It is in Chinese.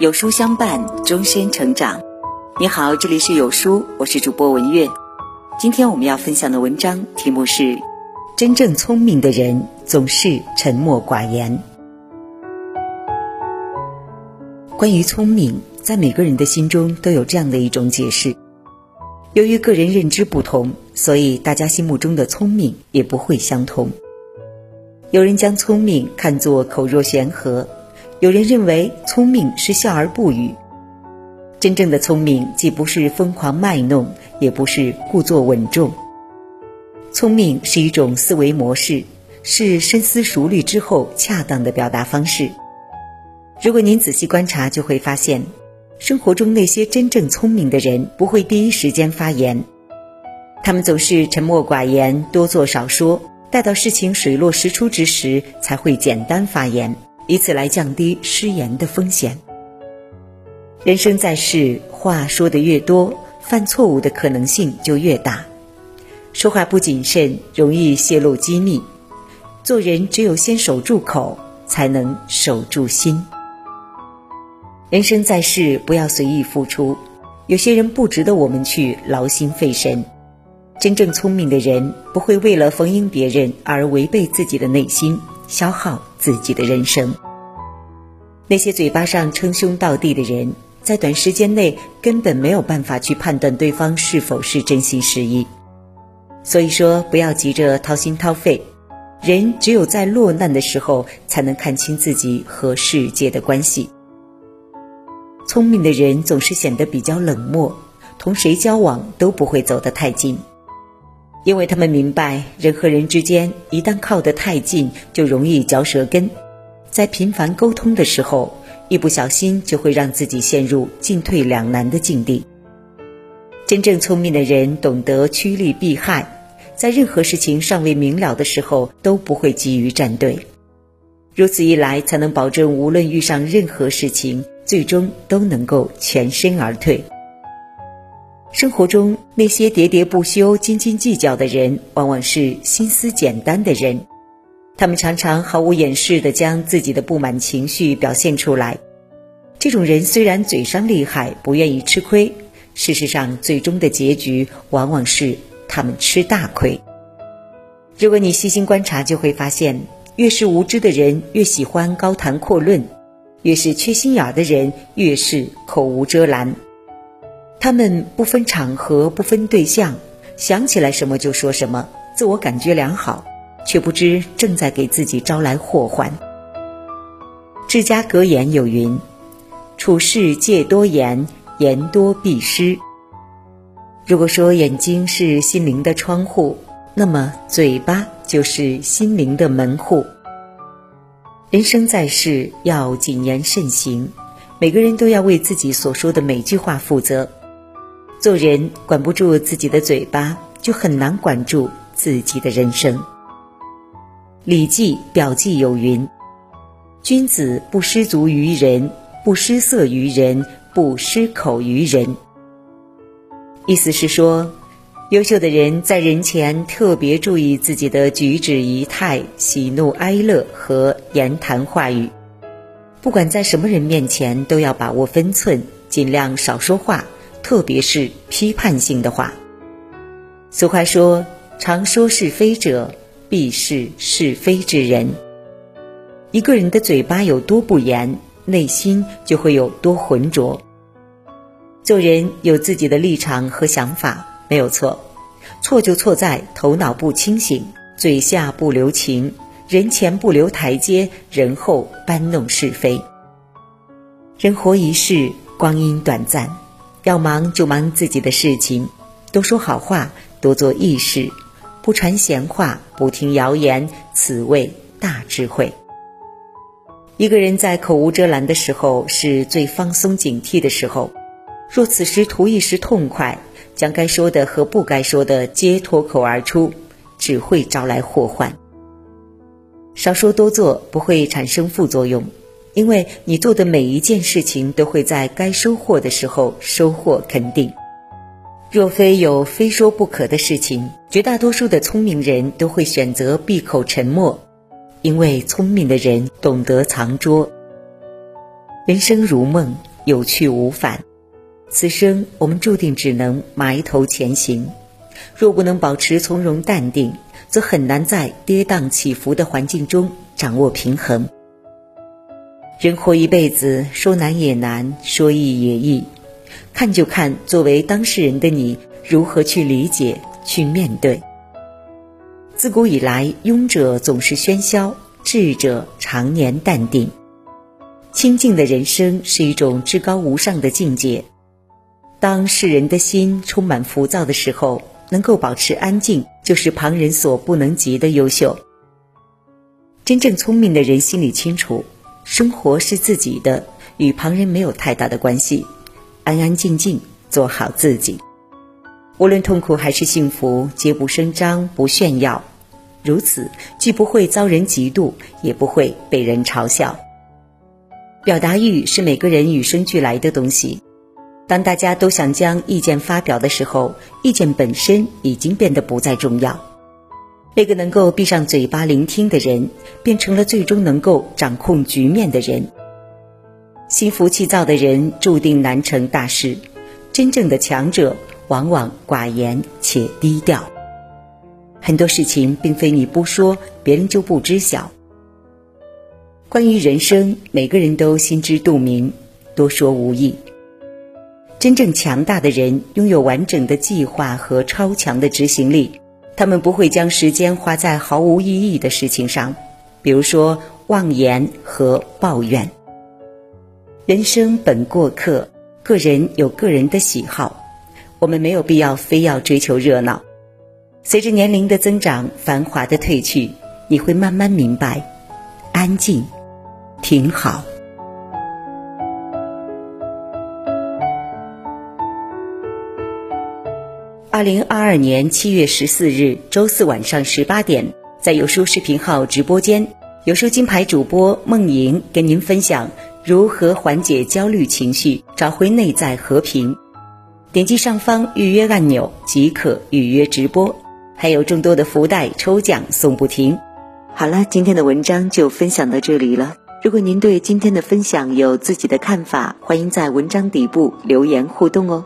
有书相伴，终身成长。你好，这里是有书，我是主播文月。今天我们要分享的文章题目是：真正聪明的人总是沉默寡言。关于聪明，在每个人的心中都有这样的一种解释：由于个人认知不同，所以大家心目中的聪明也不会相同。有人将聪明看作口若悬河。有人认为聪明是笑而不语，真正的聪明既不是疯狂卖弄，也不是故作稳重。聪明是一种思维模式，是深思熟虑之后恰当的表达方式。如果您仔细观察，就会发现，生活中那些真正聪明的人不会第一时间发言，他们总是沉默寡言，多做少说，待到事情水落石出之时，才会简单发言。以此来降低失言的风险。人生在世，话说的越多，犯错误的可能性就越大。说话不谨慎，容易泄露机密。做人只有先守住口，才能守住心。人生在世，不要随意付出。有些人不值得我们去劳心费神。真正聪明的人，不会为了逢迎别人而违背自己的内心。消耗自己的人生。那些嘴巴上称兄道弟的人，在短时间内根本没有办法去判断对方是否是真心实意。所以说，不要急着掏心掏肺。人只有在落难的时候，才能看清自己和世界的关系。聪明的人总是显得比较冷漠，同谁交往都不会走得太近。因为他们明白，人和人之间一旦靠得太近，就容易嚼舌根，在频繁沟通的时候，一不小心就会让自己陷入进退两难的境地。真正聪明的人懂得趋利避害，在任何事情尚未明了的时候，都不会急于站队。如此一来，才能保证无论遇上任何事情，最终都能够全身而退。生活中那些喋喋不休、斤斤计较的人，往往是心思简单的人。他们常常毫无掩饰地将自己的不满情绪表现出来。这种人虽然嘴上厉害，不愿意吃亏，事实上最终的结局往往是他们吃大亏。如果你细心观察，就会发现，越是无知的人越喜欢高谈阔论，越是缺心眼的人越是口无遮拦。他们不分场合，不分对象，想起来什么就说什么，自我感觉良好，却不知正在给自己招来祸患。治家格言有云：“处事戒多言，言多必失。”如果说眼睛是心灵的窗户，那么嘴巴就是心灵的门户。人生在世，要谨言慎行，每个人都要为自己所说的每句话负责。做人管不住自己的嘴巴，就很难管住自己的人生。《礼记·表记》有云：“君子不失足于人，不失色于人，不失口于人。”意思是说，优秀的人在人前特别注意自己的举止仪态、喜怒哀乐和言谈话语，不管在什么人面前，都要把握分寸，尽量少说话。特别是批判性的话。俗话说：“常说是非者，必是是非之人。”一个人的嘴巴有多不严，内心就会有多浑浊。做人有自己的立场和想法没有错，错就错在头脑不清醒，嘴下不留情，人前不留台阶，人后搬弄是非。人活一世，光阴短暂。要忙就忙自己的事情，多说好话，多做义事，不传闲话，不听谣言，此谓大智慧。一个人在口无遮拦的时候，是最放松警惕的时候。若此时图一时痛快，将该说的和不该说的皆脱口而出，只会招来祸患。少说多做，不会产生副作用。因为你做的每一件事情都会在该收获的时候收获肯定。若非有非说不可的事情，绝大多数的聪明人都会选择闭口沉默，因为聪明的人懂得藏拙。人生如梦，有去无返。此生我们注定只能埋头前行。若不能保持从容淡定，则很难在跌宕起伏的环境中掌握平衡。人活一辈子，说难也难，说易也易。看就看作为当事人的你如何去理解、去面对。自古以来，庸者总是喧嚣，智者常年淡定。清静的人生是一种至高无上的境界。当世人的心充满浮躁的时候，能够保持安静，就是旁人所不能及的优秀。真正聪明的人心里清楚，生活是自己的，与旁人没有太大的关系。安安静静做好自己，无论痛苦还是幸福，皆不声张，不炫耀。如此，既不会遭人嫉妒，也不会被人嘲笑。表达欲是每个人与生俱来的东西。当大家都想将意见发表的时候，意见本身已经变得不再重要。那个能够闭上嘴巴聆听的人，变成了最终能够掌控局面的人。心浮气躁的人注定难成大事。真正的强者往往寡言且低调。很多事情并非你不说，别人就不知晓。关于人生，每个人都心知肚明，多说无益。真正强大的人拥有完整的计划和超强的执行力，他们不会将时间花在毫无意义的事情上，比如说妄言和抱怨。人生本过客，个人有个人的喜好，我们没有必要非要追求热闹。随着年龄的增长，繁华的褪去，你会慢慢明白，安静挺好。零二二年七月十四日周四晚上十八点，在有书视频号直播间，有书金牌主播梦莹跟您分享如何缓解焦虑情绪，找回内在和平。点击上方预约按钮即可预约直播，还有众多的福袋抽奖送不停。好了，今天的文章就分享到这里了。如果您对今天的分享有自己的看法，欢迎在文章底部留言互动哦。